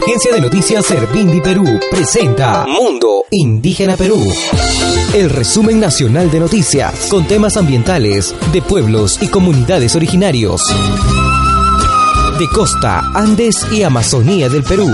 Agencia de Noticias Servindi Perú presenta Mundo Indígena Perú. El resumen nacional de noticias con temas ambientales de pueblos y comunidades originarios de costa, Andes y Amazonía del Perú.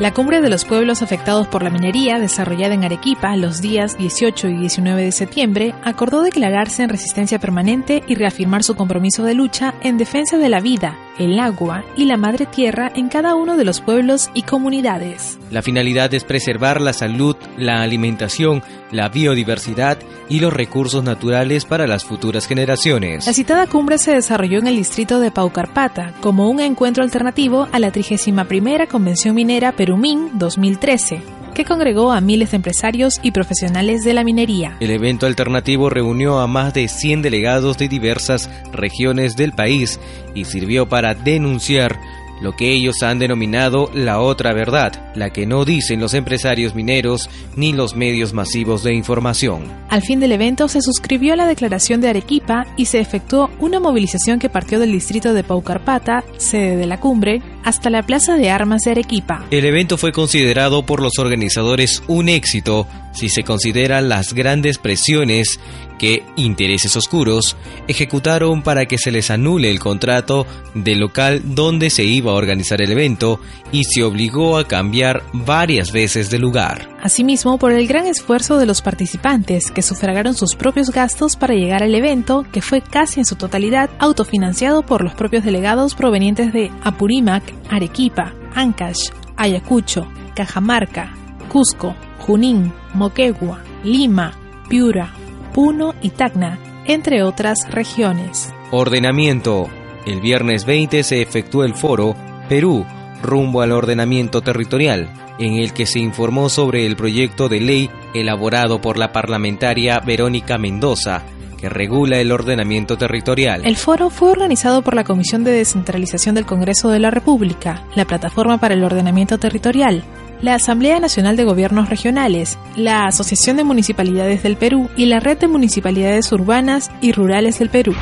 La cumbre de los pueblos afectados por la minería, desarrollada en Arequipa los días 18 y 19 de septiembre, acordó declararse en resistencia permanente y reafirmar su compromiso de lucha en defensa de la vida, el agua y la madre tierra en cada uno de los pueblos y comunidades. La finalidad es preservar la salud, la alimentación, la biodiversidad y los recursos naturales para las futuras generaciones. La citada cumbre se desarrolló en el distrito de Paucarpata como un encuentro alternativo a la 31 Convención Minera Perumín 2013 que congregó a miles de empresarios y profesionales de la minería. El evento alternativo reunió a más de 100 delegados de diversas regiones del país y sirvió para denunciar lo que ellos han denominado la otra verdad, la que no dicen los empresarios mineros ni los medios masivos de información. Al fin del evento se suscribió la declaración de Arequipa y se efectuó una movilización que partió del distrito de Paucarpata, sede de la cumbre, hasta la Plaza de Armas de Arequipa. El evento fue considerado por los organizadores un éxito si se consideran las grandes presiones que intereses oscuros ejecutaron para que se les anule el contrato del local donde se iba a organizar el evento y se obligó a cambiar varias veces de lugar. Asimismo, por el gran esfuerzo de los participantes que sufragaron sus propios gastos para llegar al evento, que fue casi en su totalidad autofinanciado por los propios delegados provenientes de Apurímac, Arequipa, Ancash, Ayacucho, Cajamarca, Cusco, Junín, Moquegua, Lima, Piura, Puno y Tacna, entre otras regiones. Ordenamiento. El viernes 20 se efectuó el foro Perú, rumbo al ordenamiento territorial, en el que se informó sobre el proyecto de ley elaborado por la parlamentaria Verónica Mendoza, que regula el ordenamiento territorial. El foro fue organizado por la Comisión de Descentralización del Congreso de la República, la Plataforma para el Ordenamiento Territorial, la Asamblea Nacional de Gobiernos Regionales, la Asociación de Municipalidades del Perú y la Red de Municipalidades Urbanas y Rurales del Perú.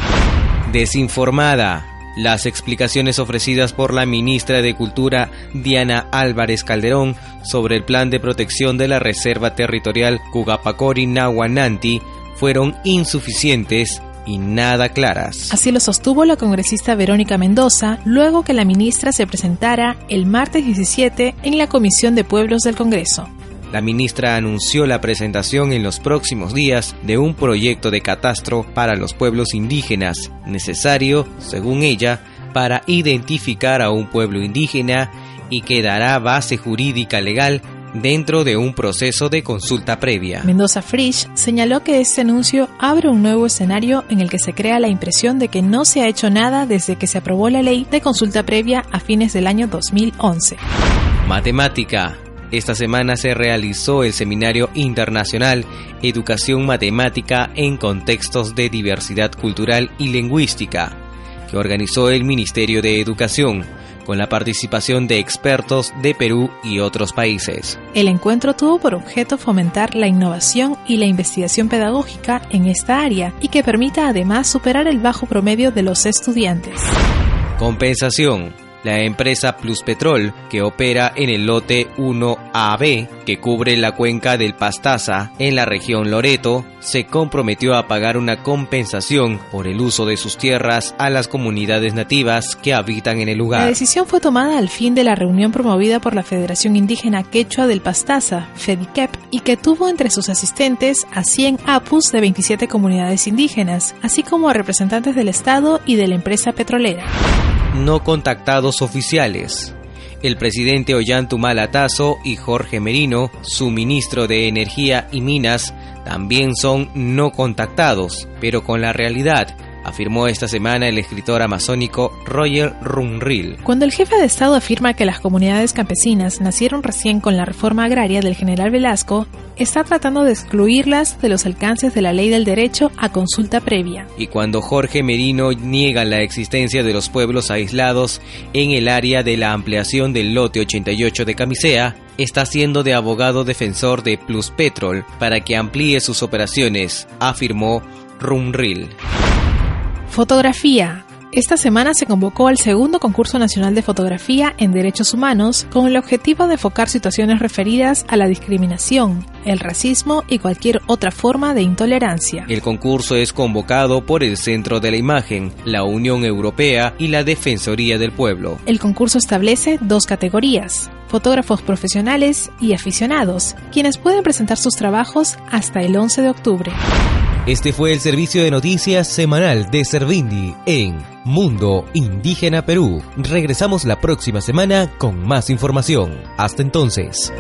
Desinformada. Las explicaciones ofrecidas por la ministra de Cultura Diana Álvarez Calderón sobre el plan de protección de la Reserva Territorial Cugapacori Nahuananti fueron insuficientes y nada claras. Así lo sostuvo la congresista Verónica Mendoza luego que la ministra se presentara el martes 17 en la Comisión de Pueblos del Congreso. La ministra anunció la presentación en los próximos días de un proyecto de catastro para los pueblos indígenas, necesario, según ella, para identificar a un pueblo indígena y que dará base jurídica legal dentro de un proceso de consulta previa. Mendoza Frisch señaló que este anuncio abre un nuevo escenario en el que se crea la impresión de que no se ha hecho nada desde que se aprobó la ley de consulta previa a fines del año 2011. Matemática. Esta semana se realizó el Seminario Internacional Educación Matemática en Contextos de Diversidad Cultural y Lingüística, que organizó el Ministerio de Educación con la participación de expertos de Perú y otros países. El encuentro tuvo por objeto fomentar la innovación y la investigación pedagógica en esta área y que permita además superar el bajo promedio de los estudiantes. Compensación. La empresa Plus Petrol, que opera en el lote 1AB, que cubre la cuenca del Pastaza en la región Loreto, se comprometió a pagar una compensación por el uso de sus tierras a las comunidades nativas que habitan en el lugar. La decisión fue tomada al fin de la reunión promovida por la Federación Indígena Quechua del Pastaza, FEDICEP, y que tuvo entre sus asistentes a 100 APUS de 27 comunidades indígenas, así como a representantes del Estado y de la empresa petrolera no contactados oficiales. El presidente Ollanta Tazo y Jorge Merino, su ministro de Energía y Minas, también son no contactados, pero con la realidad afirmó esta semana el escritor amazónico Roger Runrill. Cuando el jefe de Estado afirma que las comunidades campesinas nacieron recién con la reforma agraria del general Velasco, está tratando de excluirlas de los alcances de la ley del derecho a consulta previa. Y cuando Jorge Merino niega la existencia de los pueblos aislados en el área de la ampliación del lote 88 de Camisea, está siendo de abogado defensor de Plus Petrol para que amplíe sus operaciones, afirmó Rumril. Fotografía. Esta semana se convocó al segundo concurso nacional de fotografía en derechos humanos con el objetivo de enfocar situaciones referidas a la discriminación, el racismo y cualquier otra forma de intolerancia. El concurso es convocado por el Centro de la Imagen, la Unión Europea y la Defensoría del Pueblo. El concurso establece dos categorías, fotógrafos profesionales y aficionados, quienes pueden presentar sus trabajos hasta el 11 de octubre. Este fue el servicio de noticias semanal de Servindi en Mundo Indígena Perú. Regresamos la próxima semana con más información. Hasta entonces.